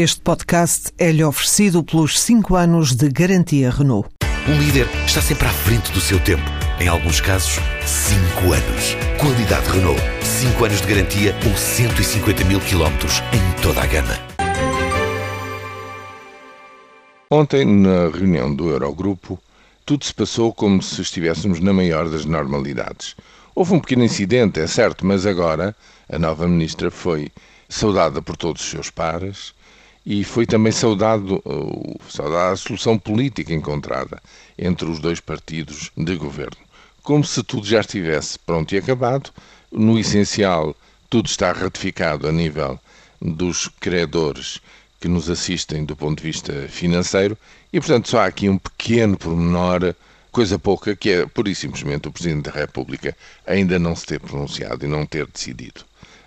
Este podcast é-lhe oferecido pelos 5 anos de garantia Renault. Um líder está sempre à frente do seu tempo. Em alguns casos, 5 anos. Qualidade Renault. 5 anos de garantia ou 150 mil quilómetros em toda a gama. Ontem, na reunião do Eurogrupo, tudo se passou como se estivéssemos na maior das normalidades. Houve um pequeno incidente, é certo, mas agora a nova ministra foi saudada por todos os seus pares e foi também saudado, saudada a solução política encontrada entre os dois partidos de governo. Como se tudo já estivesse pronto e acabado, no essencial, tudo está ratificado a nível dos credores que nos assistem do ponto de vista financeiro e, portanto, só há aqui um pequeno pormenor, coisa pouca, que é pura e simplesmente o Presidente da República ainda não se ter pronunciado e não ter decidido.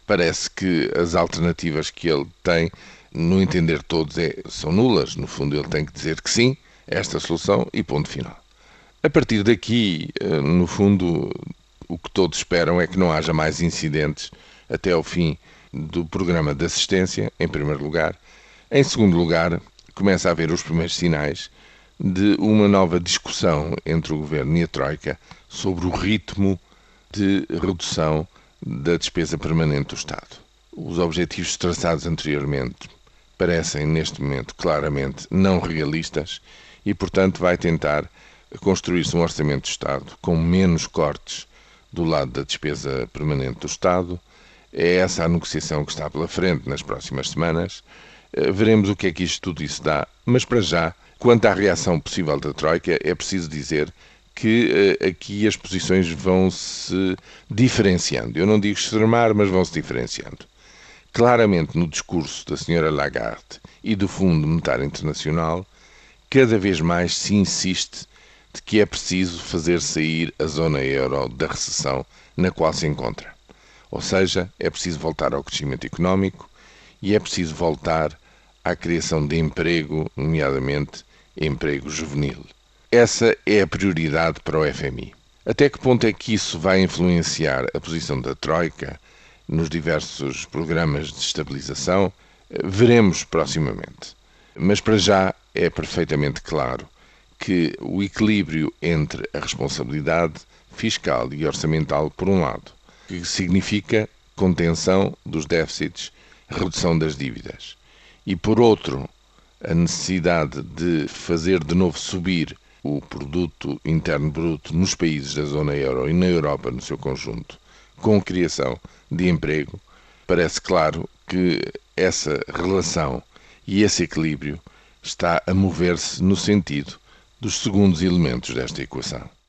Parece que as alternativas que ele tem, no entender todos, é, são nulas. No fundo, ele tem que dizer que sim esta solução e ponto final. A partir daqui, eh, no fundo, o que todos esperam é que não haja mais incidentes até ao fim do programa de assistência, em primeiro lugar, em segundo lugar, começa a haver os primeiros sinais de uma nova discussão entre o governo e a Troika sobre o ritmo de redução da despesa permanente do Estado. Os objetivos traçados anteriormente parecem, neste momento, claramente não realistas e, portanto, vai tentar construir-se um orçamento do Estado com menos cortes do lado da despesa permanente do Estado. É essa a negociação que está pela frente nas próximas semanas eh, veremos o que é que isto tudo isso dá, mas para já, quanto à reação possível da Troika, é preciso dizer que uh, aqui as posições vão se diferenciando. Eu não digo extremar, mas vão se diferenciando. Claramente, no discurso da senhora Lagarde e do Fundo Monetário Internacional, cada vez mais se insiste de que é preciso fazer sair a zona euro da recessão na qual se encontra. Ou seja, é preciso voltar ao crescimento económico e é preciso voltar à criação de emprego, nomeadamente emprego juvenil. Essa é a prioridade para o FMI. Até que ponto é que isso vai influenciar a posição da Troika nos diversos programas de estabilização? Veremos proximamente. Mas para já é perfeitamente claro que o equilíbrio entre a responsabilidade fiscal e orçamental, por um lado, que significa contenção dos déficits, redução das dívidas, e por outro, a necessidade de fazer de novo subir o produto interno bruto nos países da zona euro e na Europa no seu conjunto, com criação de emprego, parece claro que essa relação e esse equilíbrio está a mover-se no sentido dos segundos elementos desta equação.